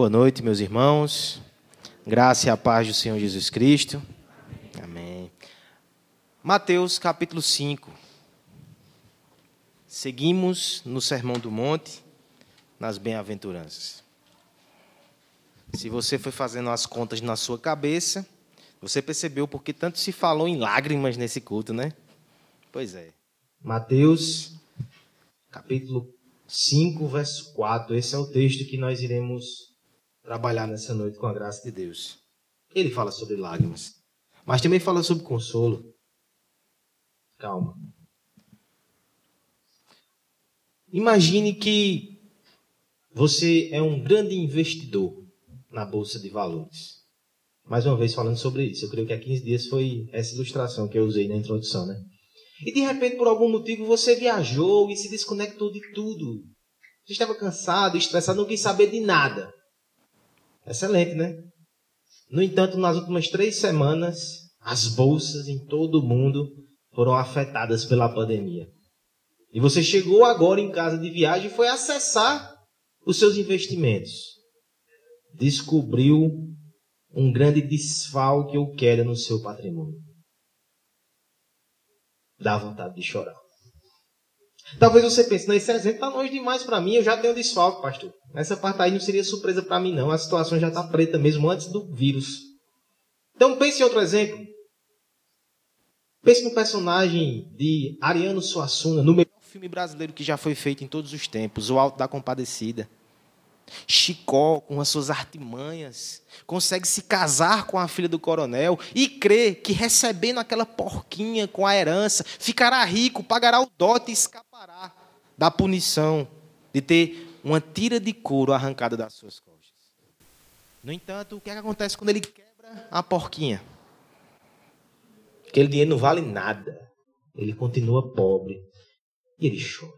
Boa noite, meus irmãos. Graça e a paz do Senhor Jesus Cristo. Amém. Mateus capítulo 5. Seguimos no Sermão do Monte, nas bem-aventuranças. Se você foi fazendo as contas na sua cabeça, você percebeu porque tanto se falou em lágrimas nesse culto, né? Pois é. Mateus capítulo 5, verso 4. Esse é o texto que nós iremos trabalhar nessa noite com a graça de Deus. Ele fala sobre lágrimas, mas também fala sobre consolo. Calma. Imagine que você é um grande investidor na bolsa de valores. Mais uma vez falando sobre isso. Eu creio que há 15 dias foi essa ilustração que eu usei na introdução, né? E de repente, por algum motivo, você viajou e se desconectou de tudo. Você estava cansado, estressado, não quis saber de nada. Excelente, né? No entanto, nas últimas três semanas, as bolsas em todo o mundo foram afetadas pela pandemia. E você chegou agora em casa de viagem e foi acessar os seus investimentos. Descobriu um grande desfalque ou queda no seu patrimônio. Dá vontade de chorar. Talvez você pense, não, esse exemplo está longe demais para mim, eu já tenho desfalque, pastor. Essa parte aí não seria surpresa para mim, não. A situação já está preta mesmo antes do vírus. Então pense em outro exemplo. Pense no personagem de Ariano Suassuna, no melhor filme brasileiro que já foi feito em todos os tempos, O Alto da Compadecida. Chicó, com as suas artimanhas, consegue se casar com a filha do coronel e crê que recebendo aquela porquinha com a herança, ficará rico, pagará o dote e escapará da punição de ter uma tira de couro arrancada das suas costas. No entanto, o que, é que acontece quando ele quebra a porquinha? Aquele dinheiro não vale nada. Ele continua pobre e ele chora.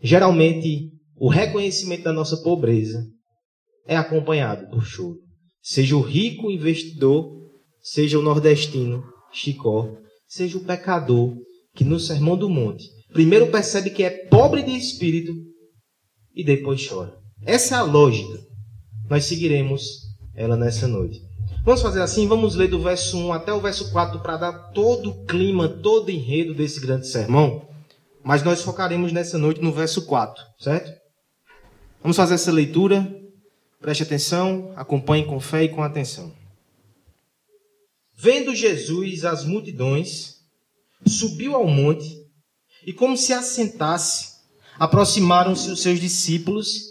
Geralmente, o reconhecimento da nossa pobreza é acompanhado por choro. Seja o rico investidor, seja o nordestino, Chicó, seja o pecador que no Sermão do Monte primeiro percebe que é pobre de espírito e depois chora. Essa é a lógica. Nós seguiremos ela nessa noite. Vamos fazer assim, vamos ler do verso 1 até o verso 4 para dar todo o clima, todo o enredo desse grande sermão. Mas nós focaremos nessa noite no verso 4, certo? Vamos fazer essa leitura. Preste atenção, acompanhe com fé e com atenção. Vendo Jesus as multidões, subiu ao monte e, como se assentasse, aproximaram-se os seus discípulos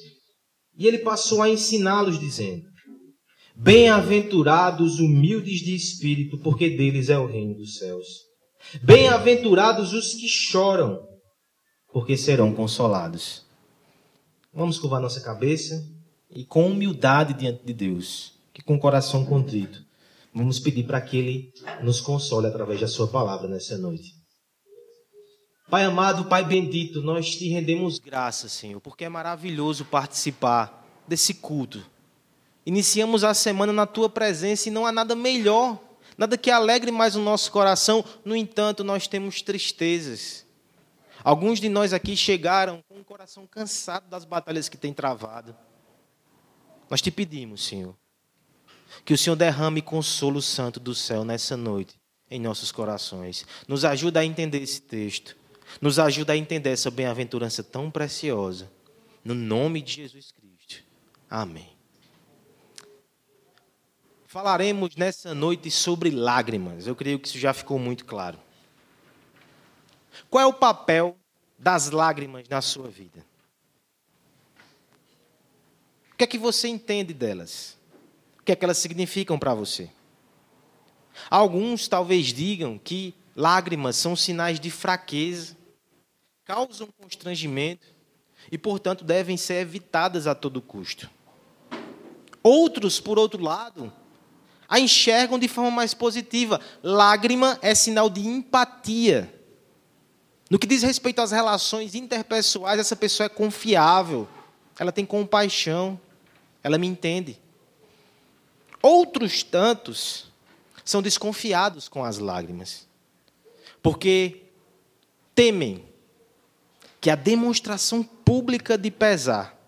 e ele passou a ensiná-los, dizendo: Bem-aventurados humildes de espírito, porque deles é o reino dos céus. Bem-aventurados os que choram, porque serão consolados. Vamos curvar nossa cabeça e com humildade diante de Deus, que com o coração contrito, vamos pedir para que Ele nos console através da Sua palavra nessa noite. Pai amado, Pai bendito, nós te rendemos graças, Senhor, porque é maravilhoso participar desse culto. Iniciamos a semana na tua presença e não há nada melhor, nada que alegre mais o nosso coração. No entanto, nós temos tristezas. Alguns de nós aqui chegaram com o coração cansado das batalhas que tem travado. Nós te pedimos, Senhor, que o Senhor derrame consolo santo do céu nessa noite em nossos corações. Nos ajuda a entender esse texto. Nos ajuda a entender essa bem-aventurança tão preciosa. No nome de Jesus Cristo. Amém. Falaremos nessa noite sobre lágrimas. Eu creio que isso já ficou muito claro. Qual é o papel das lágrimas na sua vida? O que é que você entende delas? O que é que elas significam para você? Alguns talvez digam que lágrimas são sinais de fraqueza, causam constrangimento e, portanto, devem ser evitadas a todo custo. Outros, por outro lado, a enxergam de forma mais positiva. Lágrima é sinal de empatia. No que diz respeito às relações interpessoais, essa pessoa é confiável, ela tem compaixão, ela me entende. Outros tantos são desconfiados com as lágrimas, porque temem que a demonstração pública de pesar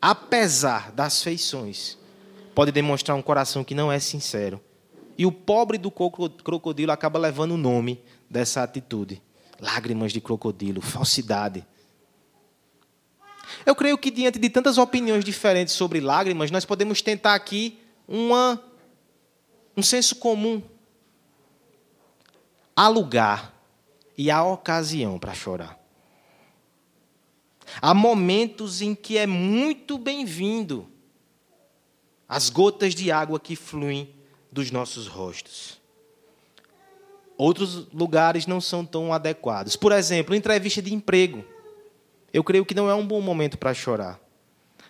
apesar das feições, pode demonstrar um coração que não é sincero. E o pobre do crocodilo acaba levando o nome dessa atitude. Lágrimas de crocodilo, falsidade. Eu creio que diante de tantas opiniões diferentes sobre lágrimas, nós podemos tentar aqui uma, um senso comum. Há lugar e há ocasião para chorar. Há momentos em que é muito bem-vindo as gotas de água que fluem dos nossos rostos. Outros lugares não são tão adequados. Por exemplo, entrevista de emprego. Eu creio que não é um bom momento para chorar.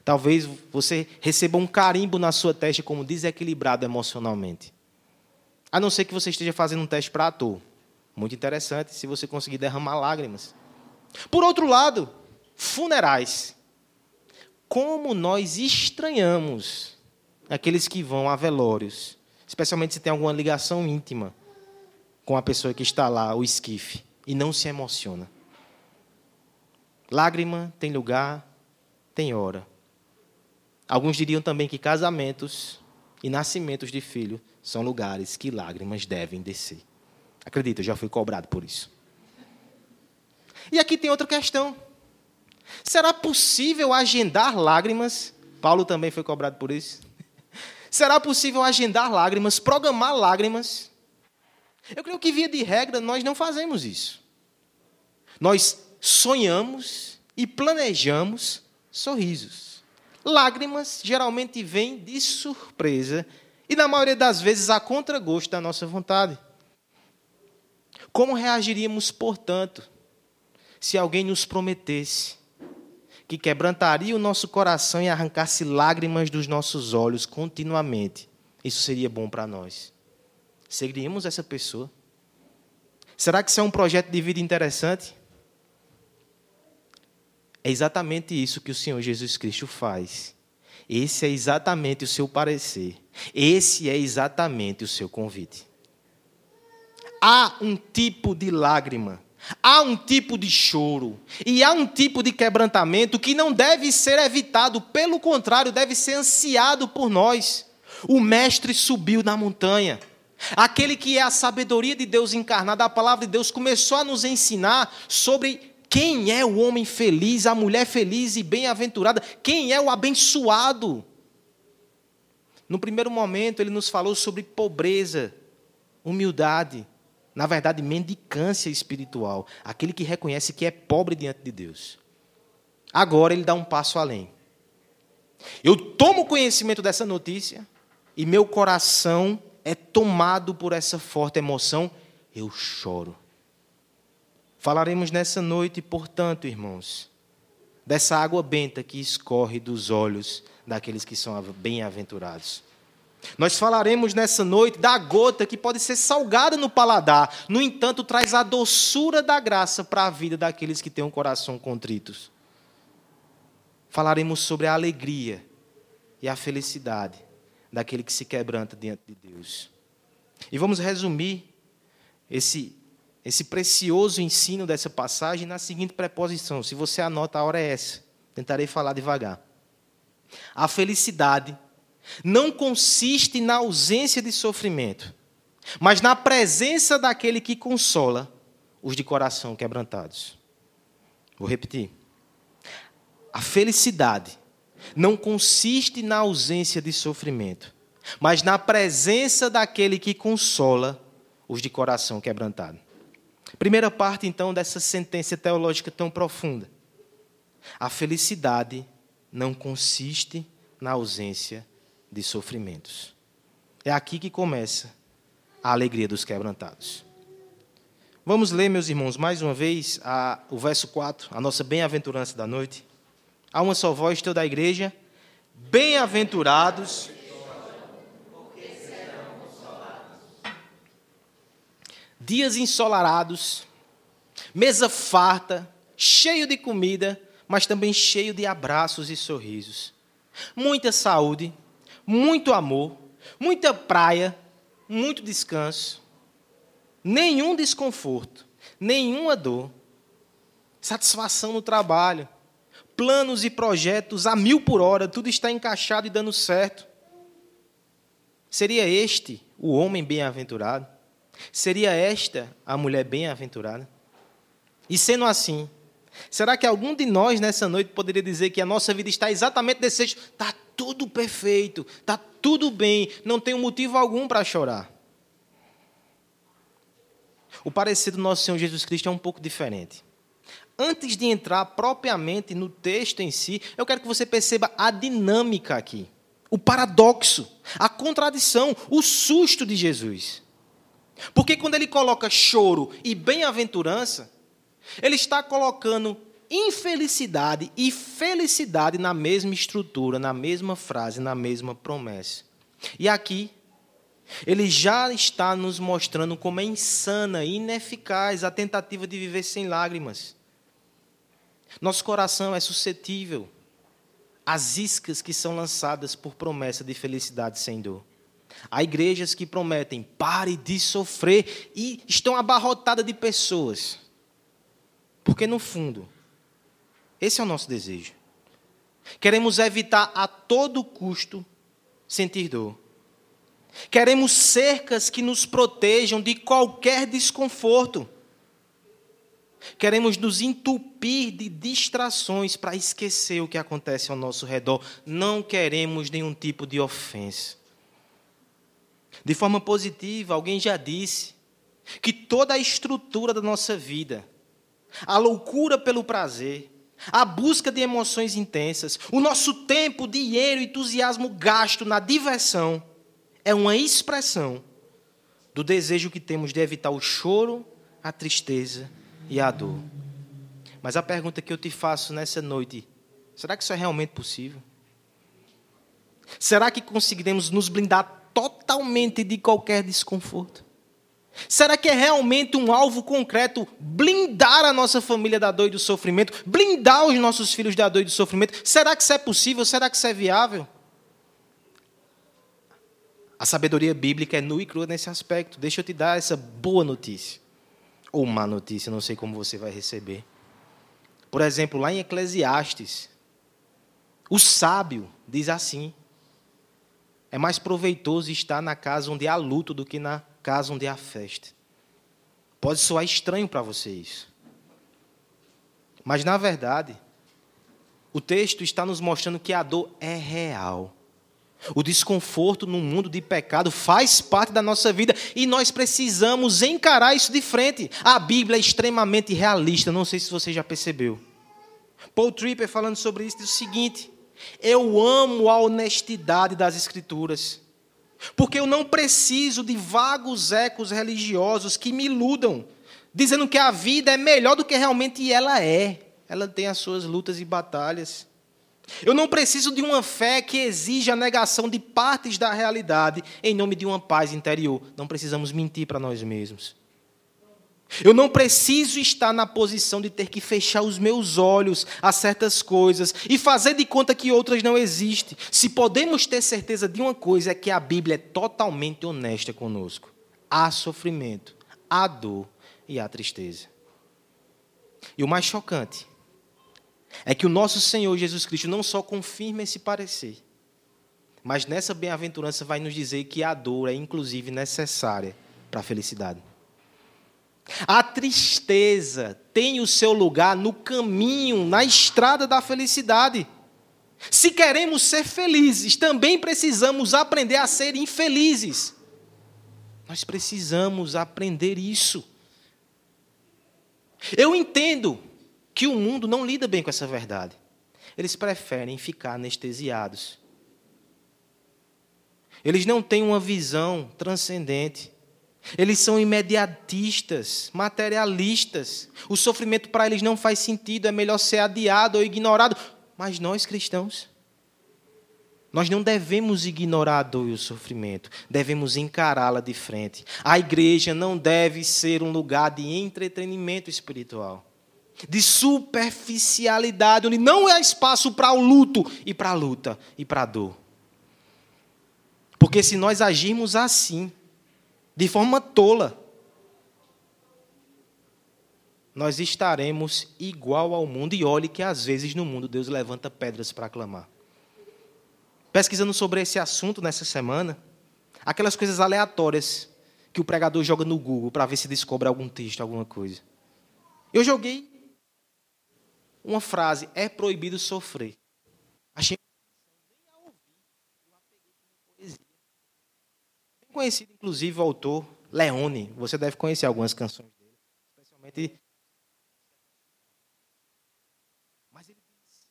Talvez você receba um carimbo na sua testa como desequilibrado emocionalmente. A não ser que você esteja fazendo um teste para ator. Muito interessante se você conseguir derramar lágrimas. Por outro lado, funerais. Como nós estranhamos aqueles que vão a velórios, especialmente se tem alguma ligação íntima com a pessoa que está lá, o esquife, e não se emociona. Lágrima tem lugar, tem hora. Alguns diriam também que casamentos e nascimentos de filho são lugares que lágrimas devem descer. Acredito, eu já fui cobrado por isso. E aqui tem outra questão. Será possível agendar lágrimas? Paulo também foi cobrado por isso. Será possível agendar lágrimas, programar lágrimas? Eu creio que, via de regra, nós não fazemos isso. Nós sonhamos e planejamos sorrisos. Lágrimas geralmente vêm de surpresa e, na maioria das vezes, a contragosto da nossa vontade. Como reagiríamos, portanto, se alguém nos prometesse que quebrantaria o nosso coração e arrancasse lágrimas dos nossos olhos continuamente? Isso seria bom para nós. Seguiríamos essa pessoa? Será que isso é um projeto de vida interessante? É exatamente isso que o Senhor Jesus Cristo faz. Esse é exatamente o seu parecer. Esse é exatamente o seu convite. Há um tipo de lágrima, há um tipo de choro e há um tipo de quebrantamento que não deve ser evitado, pelo contrário, deve ser ansiado por nós. O Mestre subiu na montanha. Aquele que é a sabedoria de Deus encarnada, a palavra de Deus começou a nos ensinar sobre quem é o homem feliz, a mulher feliz e bem-aventurada? Quem é o abençoado? No primeiro momento, ele nos falou sobre pobreza, humildade, na verdade, mendicância espiritual, aquele que reconhece que é pobre diante de Deus. Agora ele dá um passo além. Eu tomo conhecimento dessa notícia e meu coração é tomado por essa forte emoção, eu choro. Falaremos nessa noite, portanto, irmãos, dessa água benta que escorre dos olhos daqueles que são bem-aventurados. Nós falaremos nessa noite da gota que pode ser salgada no paladar, no entanto, traz a doçura da graça para a vida daqueles que têm um coração contritos. Falaremos sobre a alegria e a felicidade daquele que se quebranta diante de Deus. E vamos resumir esse esse precioso ensino dessa passagem na seguinte preposição. Se você anota, a hora é essa. Tentarei falar devagar. A felicidade não consiste na ausência de sofrimento, mas na presença daquele que consola os de coração quebrantados. Vou repetir. A felicidade não consiste na ausência de sofrimento, mas na presença daquele que consola os de coração quebrantado. Primeira parte, então, dessa sentença teológica tão profunda. A felicidade não consiste na ausência de sofrimentos. É aqui que começa a alegria dos quebrantados. Vamos ler, meus irmãos, mais uma vez a, o verso 4, a nossa bem-aventurança da noite. Há uma só voz, toda a igreja. Bem-aventurados dias ensolarados, mesa farta, cheio de comida, mas também cheio de abraços e sorrisos. Muita saúde, muito amor, muita praia, muito descanso, nenhum desconforto, nenhuma dor, satisfação no trabalho, planos e projetos a mil por hora, tudo está encaixado e dando certo. Seria este o homem bem-aventurado? Seria esta a mulher bem-aventurada? E sendo assim, será que algum de nós nessa noite poderia dizer que a nossa vida está exatamente desse jeito? Está tudo perfeito, está tudo bem, não tem motivo algum para chorar. O parecer do nosso Senhor Jesus Cristo é um pouco diferente. Antes de entrar propriamente no texto em si, eu quero que você perceba a dinâmica aqui, o paradoxo, a contradição, o susto de Jesus. Porque quando ele coloca choro e bem-aventurança, ele está colocando infelicidade e felicidade na mesma estrutura, na mesma frase, na mesma promessa. E aqui, ele já está nos mostrando como é insana ineficaz a tentativa de viver sem lágrimas. Nosso coração é suscetível às iscas que são lançadas por promessa de felicidade sem dor. Há igrejas que prometem pare de sofrer e estão abarrotadas de pessoas. Porque, no fundo, esse é o nosso desejo. Queremos evitar a todo custo sentir dor. Queremos cercas que nos protejam de qualquer desconforto. Queremos nos entupir de distrações para esquecer o que acontece ao nosso redor. Não queremos nenhum tipo de ofensa. De forma positiva, alguém já disse que toda a estrutura da nossa vida, a loucura pelo prazer, a busca de emoções intensas, o nosso tempo, dinheiro entusiasmo gasto na diversão, é uma expressão do desejo que temos de evitar o choro, a tristeza e a dor. Mas a pergunta que eu te faço nessa noite: será que isso é realmente possível? Será que conseguiremos nos blindar totalmente de qualquer desconforto? Será que é realmente um alvo concreto blindar a nossa família da dor e do sofrimento? Blindar os nossos filhos da dor e do sofrimento? Será que isso é possível? Será que isso é viável? A sabedoria bíblica é nua e crua nesse aspecto. Deixa eu te dar essa boa notícia. Ou má notícia, não sei como você vai receber. Por exemplo, lá em Eclesiastes, o sábio diz assim: é mais proveitoso estar na casa onde há luto do que na casa onde há festa. Pode soar estranho para vocês. Mas, na verdade, o texto está nos mostrando que a dor é real. O desconforto no mundo de pecado faz parte da nossa vida e nós precisamos encarar isso de frente. A Bíblia é extremamente realista, não sei se você já percebeu. Paul Tripper, falando sobre isso, diz o seguinte: Eu amo a honestidade das Escrituras, porque eu não preciso de vagos ecos religiosos que me iludam, dizendo que a vida é melhor do que realmente ela é. Ela tem as suas lutas e batalhas. Eu não preciso de uma fé que exija a negação de partes da realidade em nome de uma paz interior. Não precisamos mentir para nós mesmos. Eu não preciso estar na posição de ter que fechar os meus olhos a certas coisas e fazer de conta que outras não existem. Se podemos ter certeza de uma coisa, é que a Bíblia é totalmente honesta conosco. Há sofrimento, há dor e há tristeza. E o mais chocante é que o nosso Senhor Jesus Cristo não só confirma esse parecer, mas nessa bem-aventurança vai nos dizer que a dor é inclusive necessária para a felicidade. A tristeza tem o seu lugar no caminho, na estrada da felicidade. Se queremos ser felizes, também precisamos aprender a ser infelizes. Nós precisamos aprender isso. Eu entendo que o mundo não lida bem com essa verdade. Eles preferem ficar anestesiados. Eles não têm uma visão transcendente. Eles são imediatistas, materialistas. O sofrimento para eles não faz sentido, é melhor ser adiado ou ignorado. Mas nós cristãos, nós não devemos ignorar a dor e o sofrimento, devemos encará-la de frente. A igreja não deve ser um lugar de entretenimento espiritual de superficialidade, onde não há espaço para o luto e para a luta e para a dor. Porque se nós agirmos assim, de forma tola, nós estaremos igual ao mundo. E olhe que às vezes no mundo Deus levanta pedras para clamar. Pesquisando sobre esse assunto nessa semana, aquelas coisas aleatórias que o pregador joga no Google para ver se descobre algum texto, alguma coisa. Eu joguei uma frase: é proibido sofrer. Achei nem a ouvir, eu a peguei como poesia. Bem conhecido, inclusive, o autor Leone. Você deve conhecer algumas canções dele, especialmente. Mas ele diz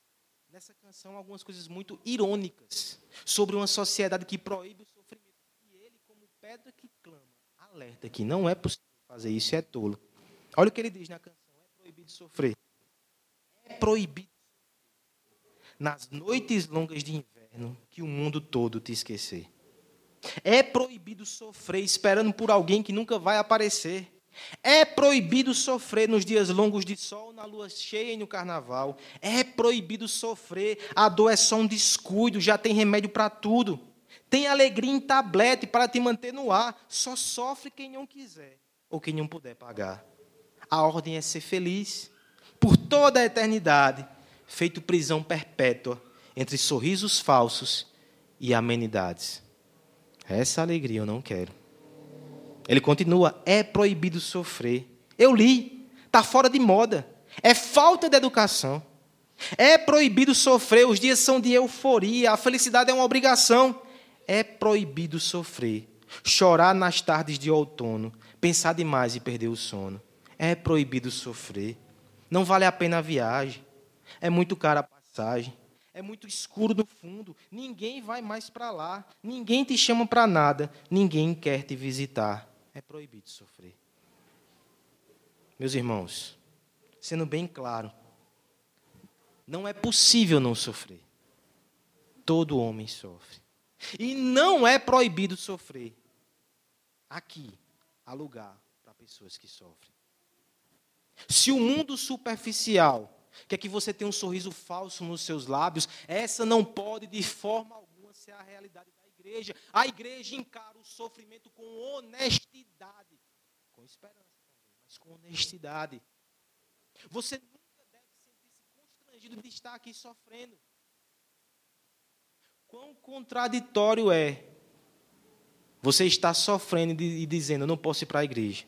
nessa canção algumas coisas muito irônicas sobre uma sociedade que proíbe o sofrimento. E ele, como pedra que clama, alerta que não é possível fazer isso, é tolo. Olha o que ele diz na canção: é proibido sofrer. É proibido nas noites longas de inverno que o mundo todo te esquecer. É proibido sofrer esperando por alguém que nunca vai aparecer. É proibido sofrer nos dias longos de sol, na lua cheia e no carnaval. É proibido sofrer. A dor é só um descuido, já tem remédio para tudo. Tem alegria em tablete para te manter no ar. Só sofre quem não quiser ou quem não puder pagar. A ordem é ser feliz por toda a eternidade, feito prisão perpétua entre sorrisos falsos e amenidades. Essa alegria eu não quero. Ele continua: é proibido sofrer. Eu li, está fora de moda. É falta de educação. É proibido sofrer, os dias são de euforia, a felicidade é uma obrigação. É proibido sofrer, chorar nas tardes de outono, pensar demais e perder o sono. É proibido sofrer. Não vale a pena a viagem. É muito cara a passagem é muito escuro no fundo, ninguém vai mais para lá, ninguém te chama para nada, ninguém quer te visitar. É proibido sofrer. Meus irmãos, sendo bem claro, não é possível não sofrer. Todo homem sofre. E não é proibido sofrer. Aqui há lugar para pessoas que sofrem. Se o mundo superficial quer que você tenha um sorriso falso nos seus lábios. Essa não pode, de forma alguma, ser a realidade da igreja. A igreja encara o sofrimento com honestidade, com esperança mas com honestidade. Você nunca deve sentir-se constrangido de estar aqui sofrendo. Quão contraditório é você estar sofrendo e dizendo: Eu não posso ir para a igreja.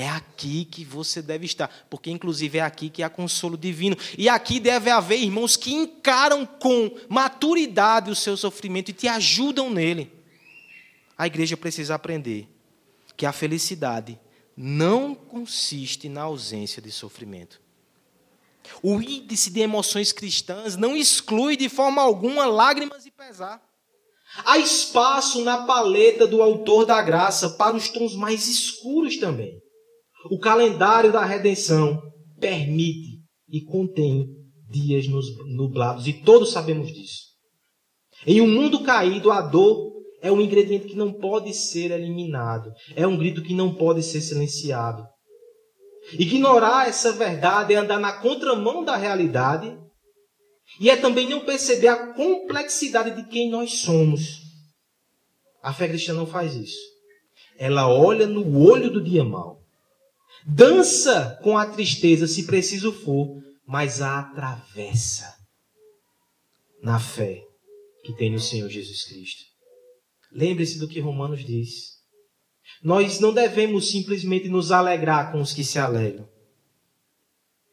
É aqui que você deve estar, porque inclusive é aqui que há consolo divino. E aqui deve haver irmãos que encaram com maturidade o seu sofrimento e te ajudam nele. A igreja precisa aprender que a felicidade não consiste na ausência de sofrimento. O índice de emoções cristãs não exclui de forma alguma lágrimas e pesar. Há espaço na paleta do autor da graça para os tons mais escuros também. O calendário da redenção permite e contém dias nublados, e todos sabemos disso. Em um mundo caído, a dor é um ingrediente que não pode ser eliminado, é um grito que não pode ser silenciado. Ignorar essa verdade é andar na contramão da realidade e é também não perceber a complexidade de quem nós somos. A fé cristã não faz isso. Ela olha no olho do dia mau Dança com a tristeza, se preciso for, mas a atravessa na fé que tem no Senhor Jesus Cristo. Lembre-se do que Romanos diz. Nós não devemos simplesmente nos alegrar com os que se alegram.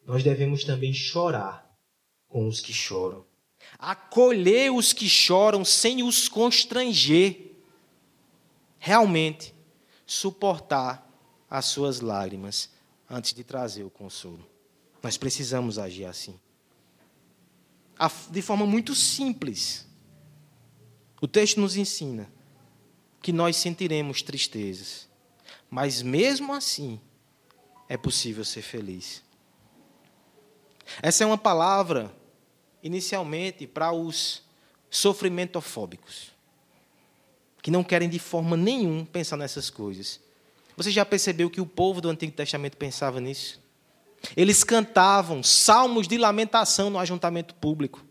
Nós devemos também chorar com os que choram. Acolher os que choram sem os constranger. Realmente, suportar as suas lágrimas antes de trazer o consolo. Nós precisamos agir assim. De forma muito simples. O texto nos ensina que nós sentiremos tristezas, mas mesmo assim é possível ser feliz. Essa é uma palavra, inicialmente, para os sofrimentofóbicos, que não querem de forma nenhuma pensar nessas coisas. Você já percebeu que o povo do Antigo Testamento pensava nisso? Eles cantavam salmos de lamentação no ajuntamento público.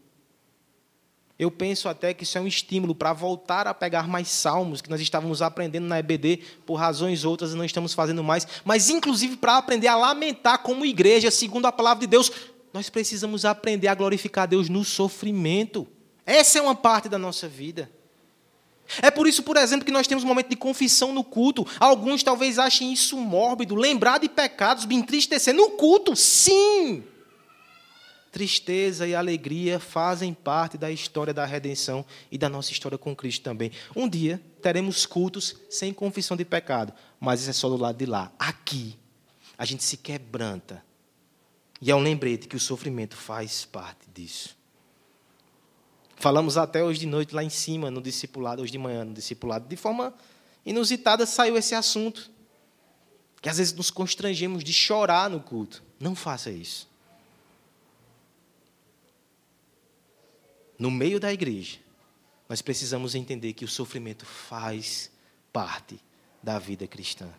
Eu penso até que isso é um estímulo para voltar a pegar mais salmos que nós estávamos aprendendo na EBD, por razões outras não estamos fazendo mais, mas inclusive para aprender a lamentar como igreja, segundo a palavra de Deus, nós precisamos aprender a glorificar a Deus no sofrimento. Essa é uma parte da nossa vida. É por isso, por exemplo, que nós temos um momento de confissão no culto. Alguns talvez achem isso mórbido, lembrar de pecados, me entristecer no culto, sim tristeza e alegria fazem parte da história da redenção e da nossa história com Cristo também. Um dia teremos cultos sem confissão de pecado, mas isso é só do lado de lá. Aqui, a gente se quebranta. E é um lembrete que o sofrimento faz parte disso. Falamos até hoje de noite lá em cima, no discipulado, hoje de manhã, no discipulado. De forma inusitada saiu esse assunto. Que às vezes nos constrangemos de chorar no culto. Não faça isso. no meio da igreja, nós precisamos entender que o sofrimento faz parte da vida cristã.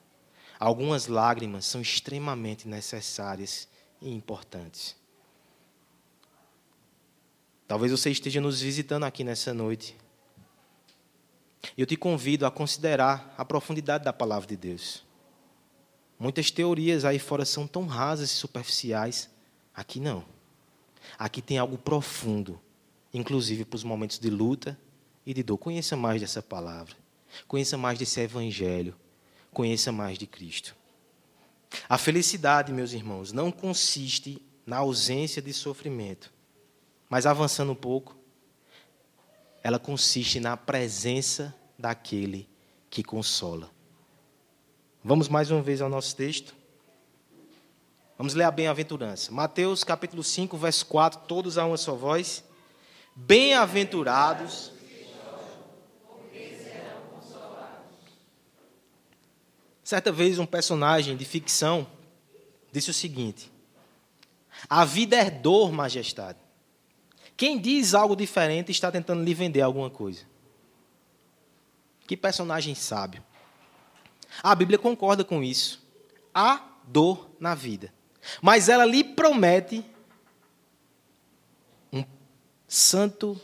Algumas lágrimas são extremamente necessárias e importantes. Talvez você esteja nos visitando aqui nessa noite. Eu te convido a considerar a profundidade da palavra de Deus. Muitas teorias aí fora são tão rasas e superficiais. Aqui não. Aqui tem algo profundo inclusive para os momentos de luta e de dor. Conheça mais dessa palavra. Conheça mais desse evangelho. Conheça mais de Cristo. A felicidade, meus irmãos, não consiste na ausência de sofrimento. Mas avançando um pouco, ela consiste na presença daquele que consola. Vamos mais uma vez ao nosso texto. Vamos ler a bem-aventurança. Mateus capítulo 5, verso 4, todos a uma só voz. Bem-aventurados. Certa vez, um personagem de ficção disse o seguinte: A vida é dor, majestade. Quem diz algo diferente está tentando lhe vender alguma coisa. Que personagem sábio. A Bíblia concorda com isso. Há dor na vida. Mas ela lhe promete santo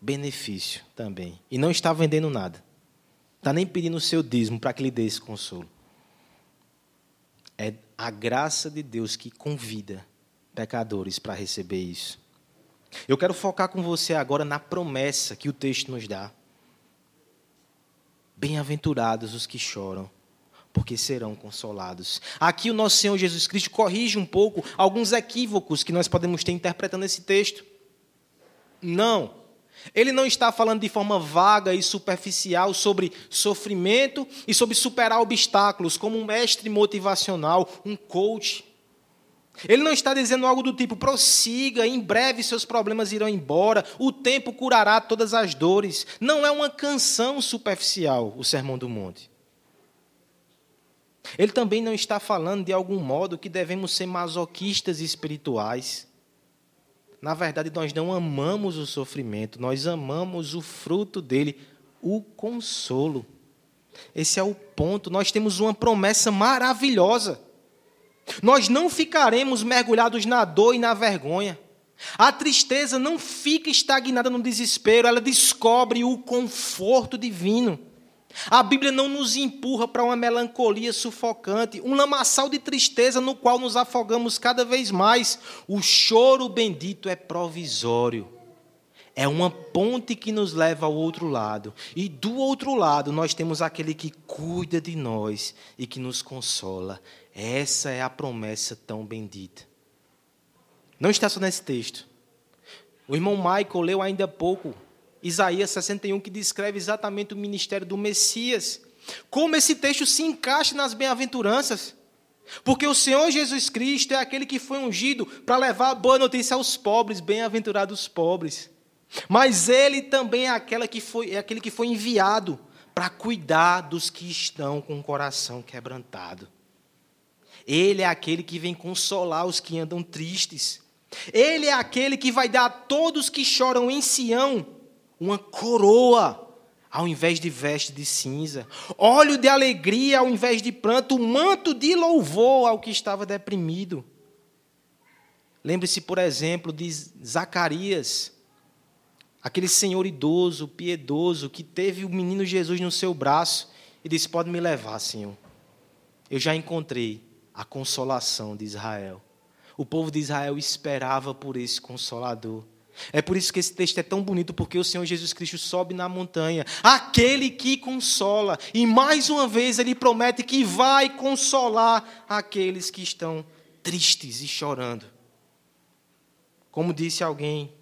benefício também. E não está vendendo nada. Está nem pedindo o seu dízimo para que lhe dê esse consolo. É a graça de Deus que convida pecadores para receber isso. Eu quero focar com você agora na promessa que o texto nos dá. Bem-aventurados os que choram, porque serão consolados. Aqui o nosso Senhor Jesus Cristo corrige um pouco alguns equívocos que nós podemos ter interpretando esse texto. Não. Ele não está falando de forma vaga e superficial sobre sofrimento e sobre superar obstáculos, como um mestre motivacional, um coach. Ele não está dizendo algo do tipo, prossiga, em breve seus problemas irão embora, o tempo curará todas as dores. Não é uma canção superficial, o Sermão do Monte. Ele também não está falando de algum modo que devemos ser masoquistas espirituais. Na verdade, nós não amamos o sofrimento, nós amamos o fruto dele, o consolo. Esse é o ponto. Nós temos uma promessa maravilhosa. Nós não ficaremos mergulhados na dor e na vergonha. A tristeza não fica estagnada no desespero, ela descobre o conforto divino. A Bíblia não nos empurra para uma melancolia sufocante, um lamaçal de tristeza no qual nos afogamos cada vez mais. O choro bendito é provisório. É uma ponte que nos leva ao outro lado. E do outro lado, nós temos aquele que cuida de nós e que nos consola. Essa é a promessa tão bendita. Não está só nesse texto. O irmão Michael leu ainda há pouco Isaías 61, que descreve exatamente o ministério do Messias. Como esse texto se encaixa nas bem-aventuranças. Porque o Senhor Jesus Cristo é aquele que foi ungido para levar a boa notícia aos pobres, bem-aventurados pobres. Mas ele também é, aquela que foi, é aquele que foi enviado para cuidar dos que estão com o coração quebrantado. Ele é aquele que vem consolar os que andam tristes. Ele é aquele que vai dar a todos que choram em Sião uma coroa ao invés de veste de cinza, óleo de alegria ao invés de pranto, manto de louvor ao que estava deprimido. Lembre-se, por exemplo, de Zacarias, aquele senhor idoso, piedoso, que teve o menino Jesus no seu braço e disse: Pode me levar, Senhor. Eu já encontrei a consolação de Israel. O povo de Israel esperava por esse consolador. É por isso que esse texto é tão bonito, porque o Senhor Jesus Cristo sobe na montanha, aquele que consola, e mais uma vez ele promete que vai consolar aqueles que estão tristes e chorando. Como disse alguém,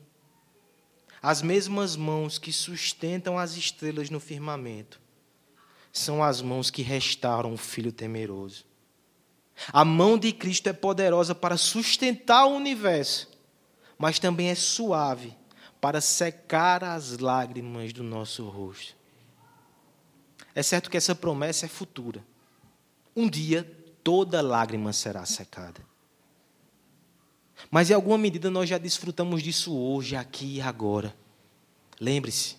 as mesmas mãos que sustentam as estrelas no firmamento são as mãos que restauram o filho temeroso. A mão de Cristo é poderosa para sustentar o universo mas também é suave para secar as lágrimas do nosso rosto. É certo que essa promessa é futura. Um dia toda lágrima será secada. Mas em alguma medida nós já desfrutamos disso hoje, aqui e agora. Lembre-se,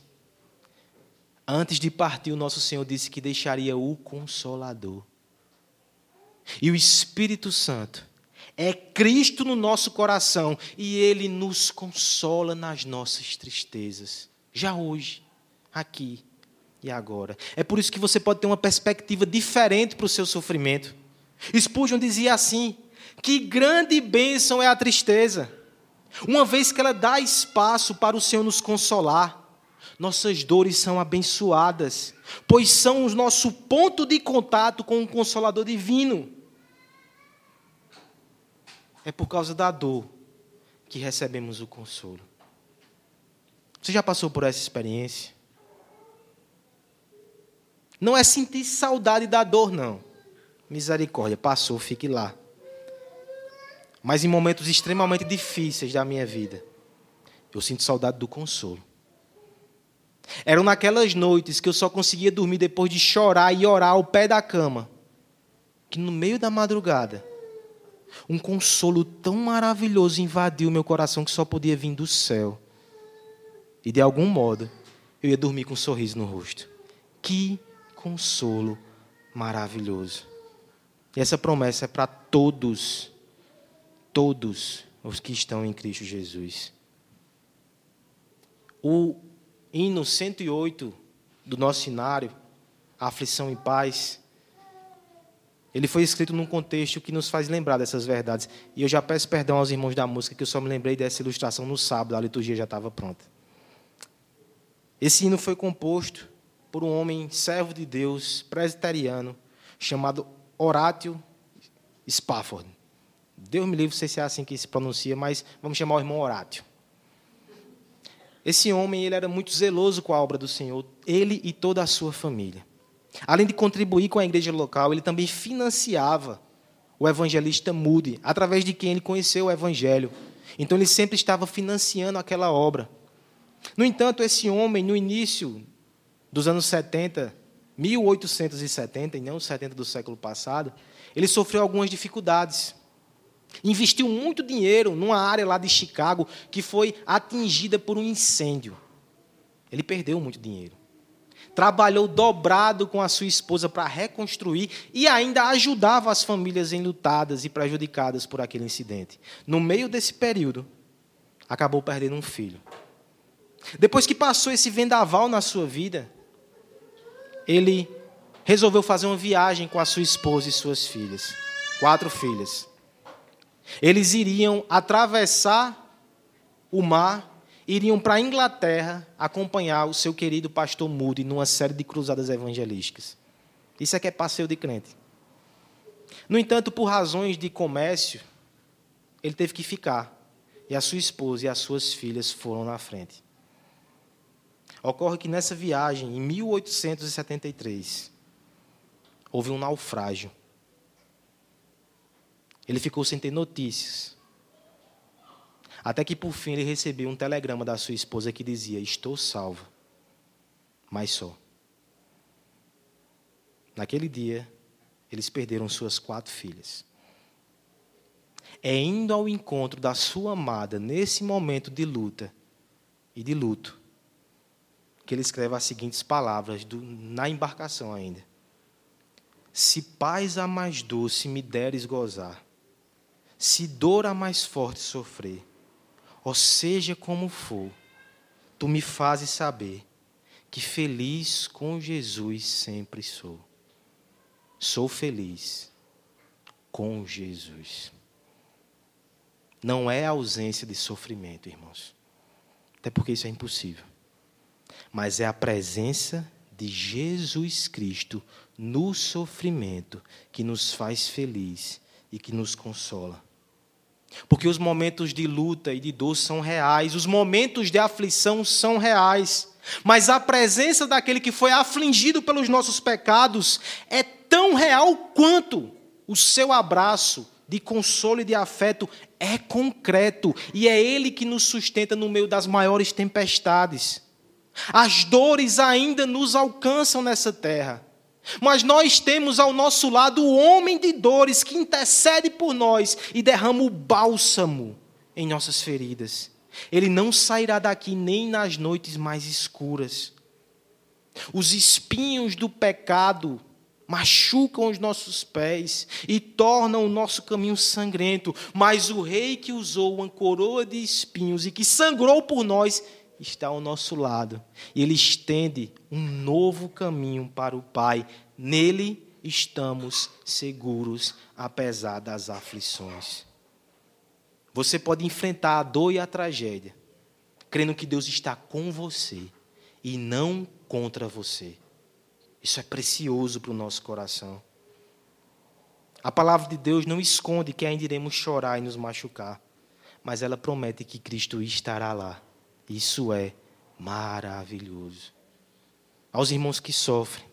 antes de partir, o nosso Senhor disse que deixaria o Consolador. E o Espírito Santo é Cristo no nosso coração e Ele nos consola nas nossas tristezas, já hoje, aqui e agora. É por isso que você pode ter uma perspectiva diferente para o seu sofrimento. Spurgeon dizia assim: que grande bênção é a tristeza, uma vez que ela dá espaço para o Senhor nos consolar. Nossas dores são abençoadas, pois são o nosso ponto de contato com o Consolador Divino. É por causa da dor que recebemos o consolo. Você já passou por essa experiência? Não é sentir saudade da dor, não. Misericórdia, passou, fique lá. Mas em momentos extremamente difíceis da minha vida, eu sinto saudade do consolo. Eram naquelas noites que eu só conseguia dormir depois de chorar e orar ao pé da cama, que no meio da madrugada um consolo tão maravilhoso invadiu meu coração que só podia vir do céu. E de algum modo, eu ia dormir com um sorriso no rosto. Que consolo maravilhoso. E essa promessa é para todos, todos os que estão em Cristo Jesus. O hino 108 do nosso cenário, Aflição e Paz, ele foi escrito num contexto que nos faz lembrar dessas verdades. E eu já peço perdão aos irmãos da música, que eu só me lembrei dessa ilustração no sábado, a liturgia já estava pronta. Esse hino foi composto por um homem servo de Deus, presbiteriano, chamado Horatio Spafford. Deus me livre, não sei se é assim que se pronuncia, mas vamos chamar o irmão Horatio. Esse homem ele era muito zeloso com a obra do Senhor, ele e toda a sua família. Além de contribuir com a igreja local, ele também financiava o evangelista Moody, através de quem ele conheceu o evangelho. Então ele sempre estava financiando aquela obra. No entanto, esse homem, no início dos anos 70, 1870, e não 70 do século passado, ele sofreu algumas dificuldades. Investiu muito dinheiro numa área lá de Chicago que foi atingida por um incêndio. Ele perdeu muito dinheiro trabalhou dobrado com a sua esposa para reconstruir e ainda ajudava as famílias enlutadas e prejudicadas por aquele incidente. No meio desse período, acabou perdendo um filho. Depois que passou esse vendaval na sua vida, ele resolveu fazer uma viagem com a sua esposa e suas filhas, quatro filhas. Eles iriam atravessar o mar iriam para a Inglaterra acompanhar o seu querido pastor Moody numa série de cruzadas evangelísticas. Isso é que é passeio de crente. No entanto, por razões de comércio, ele teve que ficar. E a sua esposa e as suas filhas foram na frente. Ocorre que nessa viagem, em 1873, houve um naufrágio. Ele ficou sem ter notícias. Até que por fim ele recebeu um telegrama da sua esposa que dizia: Estou salvo, mas só. Naquele dia, eles perderam suas quatro filhas. É indo ao encontro da sua amada nesse momento de luta e de luto que ele escreve as seguintes palavras do, na embarcação ainda. Se paz a mais doce me deres gozar, se dor a mais forte sofrer, ou seja como for, tu me fazes saber que feliz com Jesus sempre sou. Sou feliz com Jesus. Não é ausência de sofrimento, irmãos. Até porque isso é impossível. Mas é a presença de Jesus Cristo no sofrimento que nos faz feliz e que nos consola. Porque os momentos de luta e de dor são reais, os momentos de aflição são reais. Mas a presença daquele que foi afligido pelos nossos pecados é tão real quanto o seu abraço de consolo e de afeto é concreto e é ele que nos sustenta no meio das maiores tempestades. As dores ainda nos alcançam nessa terra. Mas nós temos ao nosso lado o homem de dores que intercede por nós e derrama o bálsamo em nossas feridas. Ele não sairá daqui nem nas noites mais escuras. Os espinhos do pecado machucam os nossos pés e tornam o nosso caminho sangrento, mas o rei que usou uma coroa de espinhos e que sangrou por nós está ao nosso lado. E ele estende um novo caminho para o Pai. Nele estamos seguros, apesar das aflições. Você pode enfrentar a dor e a tragédia, crendo que Deus está com você e não contra você. Isso é precioso para o nosso coração. A palavra de Deus não esconde que ainda iremos chorar e nos machucar, mas ela promete que Cristo estará lá. Isso é maravilhoso. Aos irmãos que sofrem,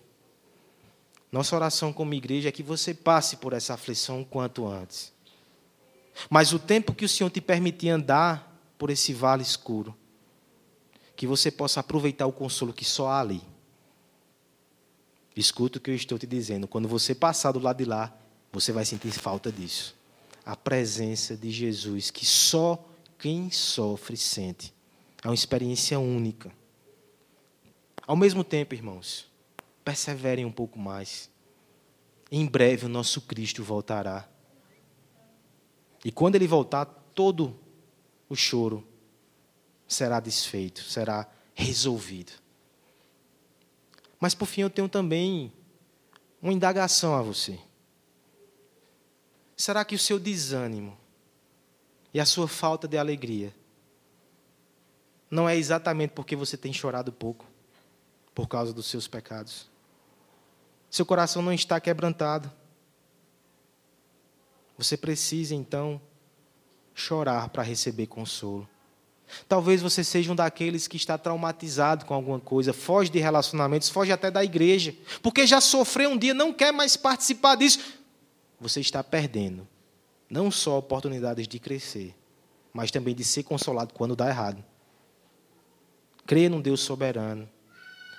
nossa oração como igreja é que você passe por essa aflição o quanto antes. Mas o tempo que o Senhor te permitir andar por esse vale escuro, que você possa aproveitar o consolo que só há ali. Escuta o que eu estou te dizendo. Quando você passar do lado de lá, você vai sentir falta disso. A presença de Jesus, que só quem sofre sente. É uma experiência única. Ao mesmo tempo, irmãos, perseverem um pouco mais. Em breve o nosso Cristo voltará. E quando ele voltar, todo o choro será desfeito, será resolvido. Mas por fim eu tenho também uma indagação a você. Será que o seu desânimo e a sua falta de alegria não é exatamente porque você tem chorado pouco por causa dos seus pecados? Seu coração não está quebrantado. Você precisa então chorar para receber consolo. Talvez você seja um daqueles que está traumatizado com alguma coisa, foge de relacionamentos, foge até da igreja, porque já sofreu um dia, não quer mais participar disso. Você está perdendo não só oportunidades de crescer, mas também de ser consolado quando dá errado. Creia num Deus soberano.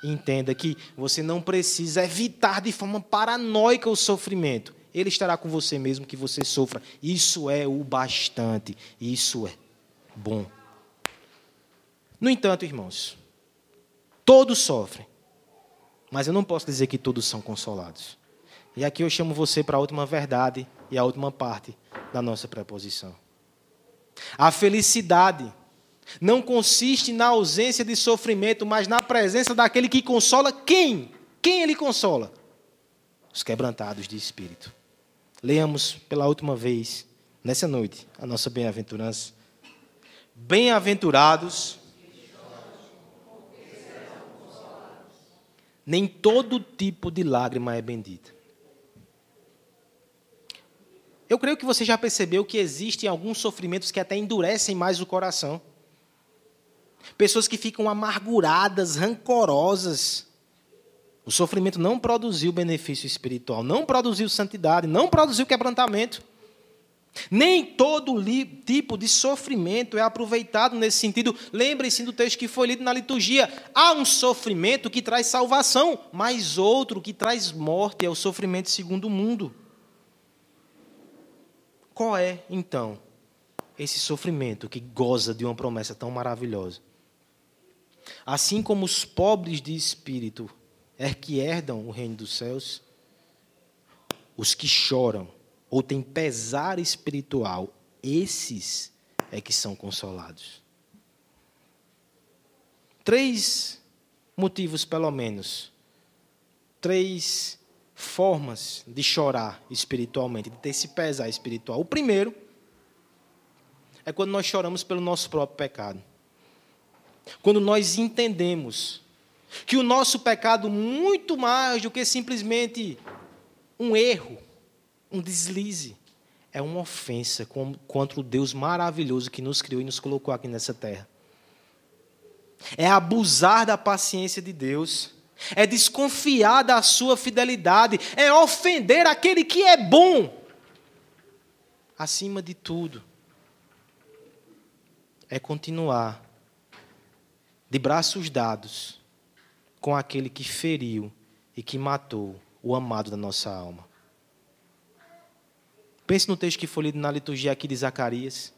Entenda que você não precisa evitar de forma paranoica o sofrimento. Ele estará com você mesmo que você sofra. Isso é o bastante. Isso é bom. No entanto, irmãos, todos sofrem, mas eu não posso dizer que todos são consolados. E aqui eu chamo você para a última verdade e a última parte da nossa preposição. A felicidade não consiste na ausência de sofrimento, mas na presença daquele que consola quem? Quem ele consola? Os quebrantados de espírito. Leamos pela última vez, nessa noite, a nossa bem-aventurança. Bem-aventurados nem todo tipo de lágrima é bendita. Eu creio que você já percebeu que existem alguns sofrimentos que até endurecem mais o coração. Pessoas que ficam amarguradas, rancorosas. O sofrimento não produziu benefício espiritual, não produziu santidade, não produziu quebrantamento. Nem todo tipo de sofrimento é aproveitado nesse sentido. Lembre-se do texto que foi lido na liturgia. Há um sofrimento que traz salvação, mas outro que traz morte, é o sofrimento segundo o mundo. Qual é, então, esse sofrimento que goza de uma promessa tão maravilhosa? Assim como os pobres de espírito é que herdam o reino dos céus, os que choram ou tem pesar espiritual, esses é que são consolados. três motivos, pelo menos, três formas de chorar espiritualmente, de ter esse pesar espiritual. O primeiro é quando nós choramos pelo nosso próprio pecado. Quando nós entendemos que o nosso pecado, muito mais do que simplesmente um erro, um deslize, é uma ofensa contra o Deus maravilhoso que nos criou e nos colocou aqui nessa terra. É abusar da paciência de Deus, é desconfiar da sua fidelidade, é ofender aquele que é bom. Acima de tudo, é continuar de braços dados com aquele que feriu e que matou o amado da nossa alma. Pense no texto que foi lido na liturgia aqui de Zacarias.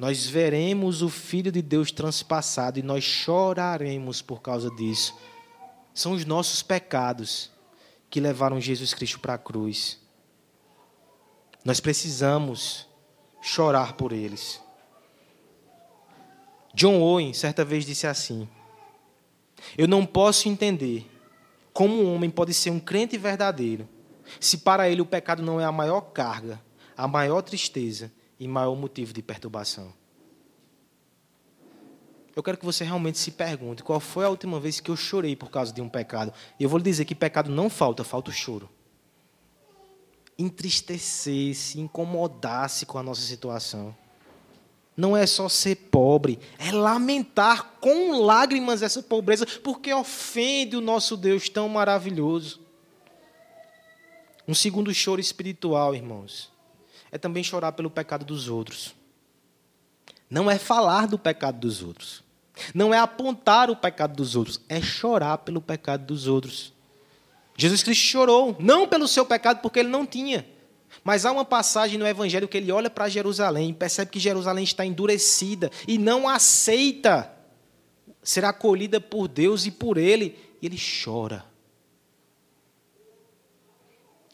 Nós veremos o Filho de Deus transpassado e nós choraremos por causa disso. São os nossos pecados que levaram Jesus Cristo para a cruz. Nós precisamos chorar por eles. John Owen certa vez disse assim: Eu não posso entender como um homem pode ser um crente verdadeiro se para ele o pecado não é a maior carga, a maior tristeza e maior motivo de perturbação. Eu quero que você realmente se pergunte qual foi a última vez que eu chorei por causa de um pecado. E eu vou lhe dizer que pecado não falta, falta o choro. Entristecer-se, incomodar-se com a nossa situação não é só ser pobre, é lamentar com lágrimas essa pobreza, porque ofende o nosso Deus tão maravilhoso. Um segundo choro espiritual, irmãos, é também chorar pelo pecado dos outros. Não é falar do pecado dos outros. Não é apontar o pecado dos outros, é chorar pelo pecado dos outros. Jesus Cristo chorou, não pelo seu pecado, porque ele não tinha. Mas há uma passagem no Evangelho que ele olha para Jerusalém e percebe que Jerusalém está endurecida e não aceita ser acolhida por Deus e por ele, e ele chora.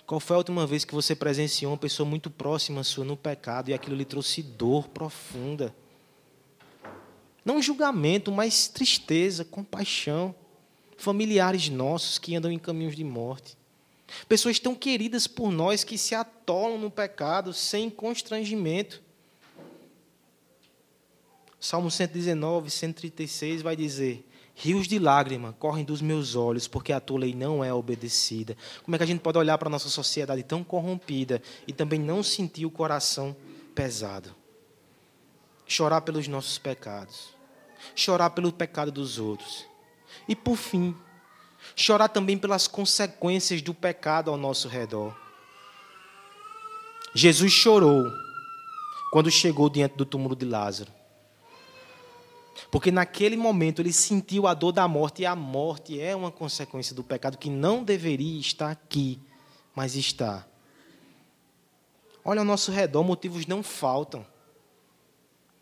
Qual foi a última vez que você presenciou uma pessoa muito próxima sua no pecado e aquilo lhe trouxe dor profunda? Não julgamento, mas tristeza, compaixão. Familiares nossos que andam em caminhos de morte. Pessoas tão queridas por nós que se atolam no pecado sem constrangimento. Salmo 119, 136 vai dizer: Rios de lágrima correm dos meus olhos, porque a tua lei não é obedecida. Como é que a gente pode olhar para a nossa sociedade tão corrompida e também não sentir o coração pesado? Chorar pelos nossos pecados, chorar pelo pecado dos outros. E por fim, chorar também pelas consequências do pecado ao nosso redor. Jesus chorou quando chegou diante do túmulo de Lázaro. Porque naquele momento ele sentiu a dor da morte, e a morte é uma consequência do pecado que não deveria estar aqui, mas está. Olha ao nosso redor, motivos não faltam: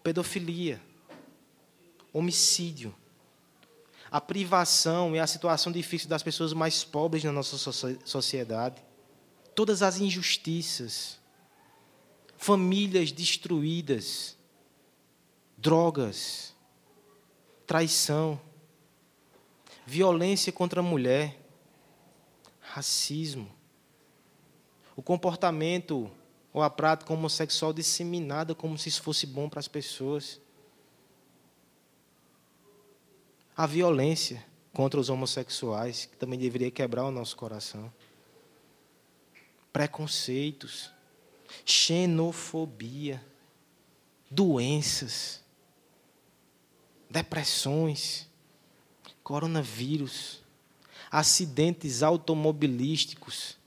pedofilia, homicídio, a privação e a situação difícil das pessoas mais pobres na nossa sociedade, todas as injustiças, famílias destruídas, drogas, traição, violência contra a mulher, racismo, o comportamento ou a prática homossexual disseminada como se isso fosse bom para as pessoas a violência contra os homossexuais, que também deveria quebrar o nosso coração. Preconceitos, xenofobia, doenças, depressões, coronavírus, acidentes automobilísticos.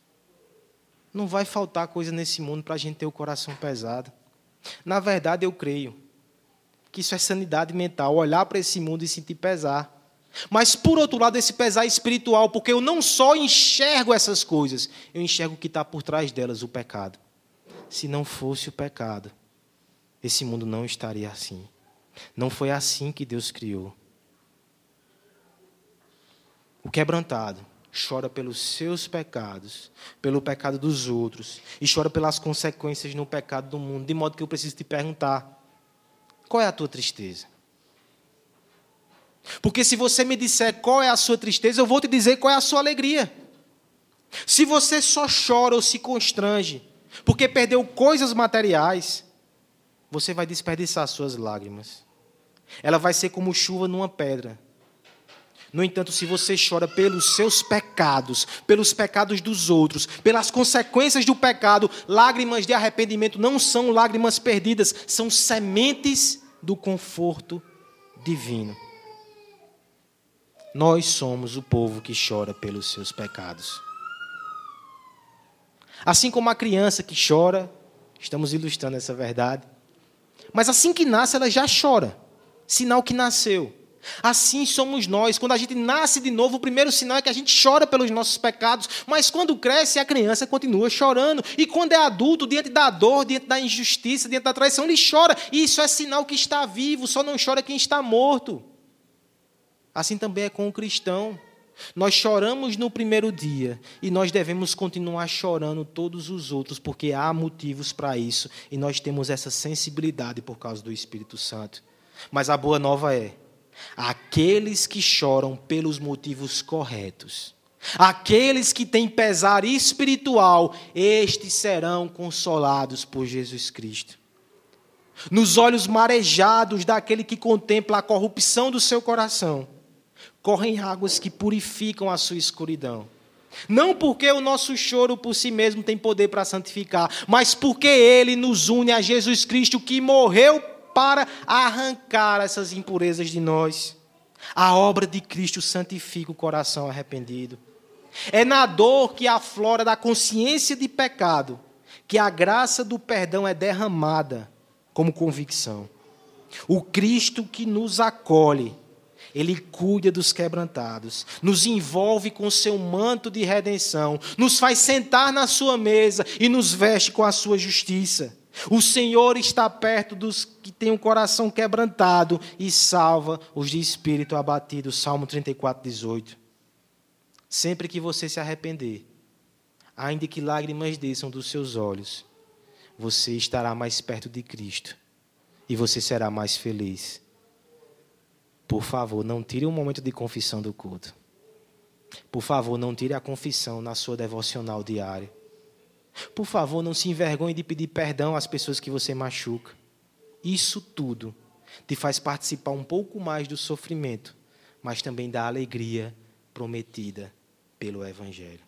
Não vai faltar coisa nesse mundo para a gente ter o coração pesado. Na verdade, eu creio que isso é sanidade mental, olhar para esse mundo e sentir pesar. Mas, por outro lado, esse pesar espiritual, porque eu não só enxergo essas coisas, eu enxergo o que está por trás delas, o pecado. Se não fosse o pecado, esse mundo não estaria assim. Não foi assim que Deus criou. O quebrantado chora pelos seus pecados, pelo pecado dos outros, e chora pelas consequências no pecado do mundo, de modo que eu preciso te perguntar: qual é a tua tristeza? Porque se você me disser qual é a sua tristeza, eu vou te dizer qual é a sua alegria. Se você só chora ou se constrange porque perdeu coisas materiais, você vai desperdiçar suas lágrimas. Ela vai ser como chuva numa pedra. No entanto, se você chora pelos seus pecados, pelos pecados dos outros, pelas consequências do pecado, lágrimas de arrependimento não são lágrimas perdidas, são sementes do conforto divino. Nós somos o povo que chora pelos seus pecados. Assim como a criança que chora, estamos ilustrando essa verdade, mas assim que nasce, ela já chora, sinal que nasceu. Assim somos nós. Quando a gente nasce de novo, o primeiro sinal é que a gente chora pelos nossos pecados, mas quando cresce, a criança continua chorando. E quando é adulto, diante da dor, diante da injustiça, diante da traição, ele chora. E isso é sinal que está vivo, só não chora quem está morto. Assim também é com o cristão. Nós choramos no primeiro dia e nós devemos continuar chorando todos os outros, porque há motivos para isso e nós temos essa sensibilidade por causa do Espírito Santo. Mas a boa nova é: aqueles que choram pelos motivos corretos, aqueles que têm pesar espiritual, estes serão consolados por Jesus Cristo. Nos olhos marejados daquele que contempla a corrupção do seu coração, correm águas que purificam a sua escuridão. Não porque o nosso choro por si mesmo tem poder para santificar, mas porque ele nos une a Jesus Cristo que morreu para arrancar essas impurezas de nós. A obra de Cristo santifica o coração arrependido. É na dor que aflora da consciência de pecado que a graça do perdão é derramada como convicção. O Cristo que nos acolhe, ele cuida dos quebrantados, nos envolve com seu manto de redenção, nos faz sentar na sua mesa e nos veste com a sua justiça. O Senhor está perto dos que têm o coração quebrantado e salva os de espírito abatido. Salmo 34, 18. Sempre que você se arrepender, ainda que lágrimas desçam dos seus olhos, você estará mais perto de Cristo e você será mais feliz. Por favor, não tire um momento de confissão do culto. Por favor, não tire a confissão na sua devocional diária. Por favor, não se envergonhe de pedir perdão às pessoas que você machuca. Isso tudo te faz participar um pouco mais do sofrimento, mas também da alegria prometida pelo Evangelho.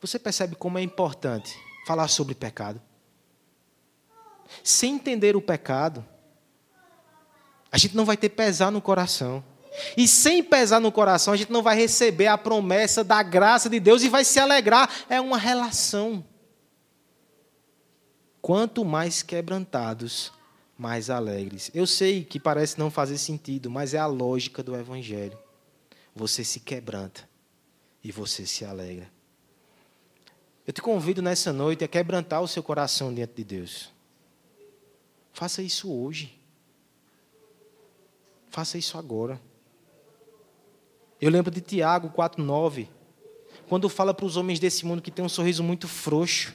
Você percebe como é importante falar sobre pecado? Sem entender o pecado, a gente não vai ter pesar no coração. E sem pesar no coração, a gente não vai receber a promessa da graça de Deus e vai se alegrar. É uma relação. Quanto mais quebrantados, mais alegres. Eu sei que parece não fazer sentido, mas é a lógica do Evangelho. Você se quebranta e você se alegra. Eu te convido nessa noite a quebrantar o seu coração diante de Deus. Faça isso hoje. Faça isso agora. Eu lembro de Tiago 4,9, quando fala para os homens desse mundo que tem um sorriso muito frouxo,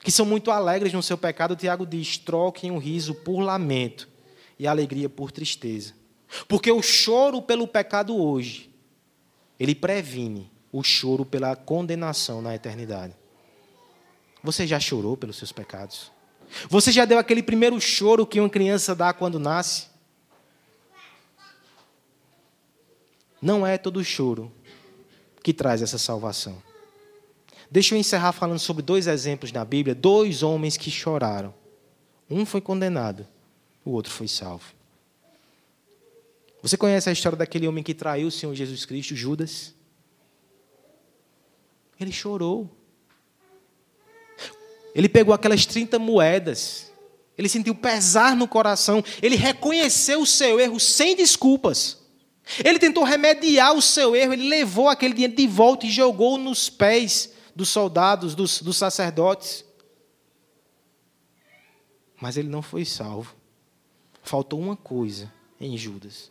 que são muito alegres no seu pecado, Tiago diz: troquem o riso por lamento e a alegria por tristeza. Porque o choro pelo pecado hoje, ele previne o choro pela condenação na eternidade. Você já chorou pelos seus pecados? Você já deu aquele primeiro choro que uma criança dá quando nasce? Não é todo choro que traz essa salvação. Deixa eu encerrar falando sobre dois exemplos na Bíblia, dois homens que choraram. Um foi condenado, o outro foi salvo. Você conhece a história daquele homem que traiu o Senhor Jesus Cristo, Judas? Ele chorou. Ele pegou aquelas 30 moedas. Ele sentiu pesar no coração. Ele reconheceu o seu erro sem desculpas. Ele tentou remediar o seu erro, ele levou aquele dinheiro de volta e jogou nos pés dos soldados, dos, dos sacerdotes. Mas ele não foi salvo. Faltou uma coisa em Judas.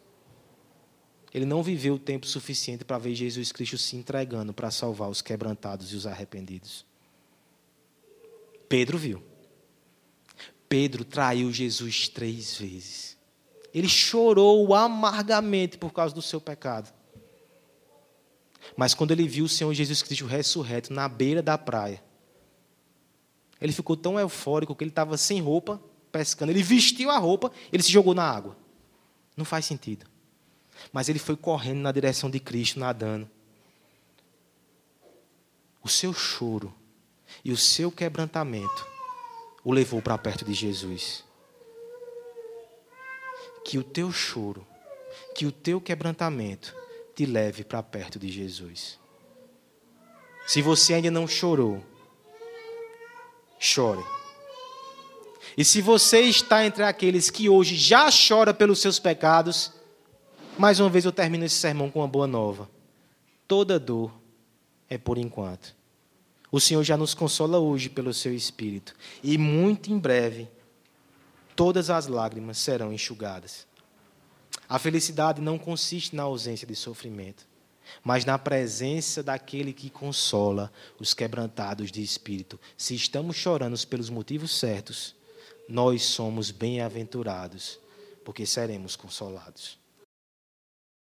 Ele não viveu o tempo suficiente para ver Jesus Cristo se entregando para salvar os quebrantados e os arrependidos. Pedro viu. Pedro traiu Jesus três vezes. Ele chorou amargamente por causa do seu pecado. Mas quando ele viu o Senhor Jesus Cristo ressurreto na beira da praia, ele ficou tão eufórico que ele estava sem roupa, pescando. Ele vestiu a roupa, ele se jogou na água. Não faz sentido. Mas ele foi correndo na direção de Cristo, nadando. O seu choro e o seu quebrantamento o levou para perto de Jesus. Que o teu choro, que o teu quebrantamento te leve para perto de Jesus. Se você ainda não chorou, chore. E se você está entre aqueles que hoje já chora pelos seus pecados, mais uma vez eu termino esse sermão com uma boa nova. Toda dor é por enquanto. O Senhor já nos consola hoje pelo seu Espírito. E muito em breve, todas as lágrimas serão enxugadas. A felicidade não consiste na ausência de sofrimento, mas na presença daquele que consola os quebrantados de espírito. Se estamos chorando pelos motivos certos, nós somos bem-aventurados, porque seremos consolados.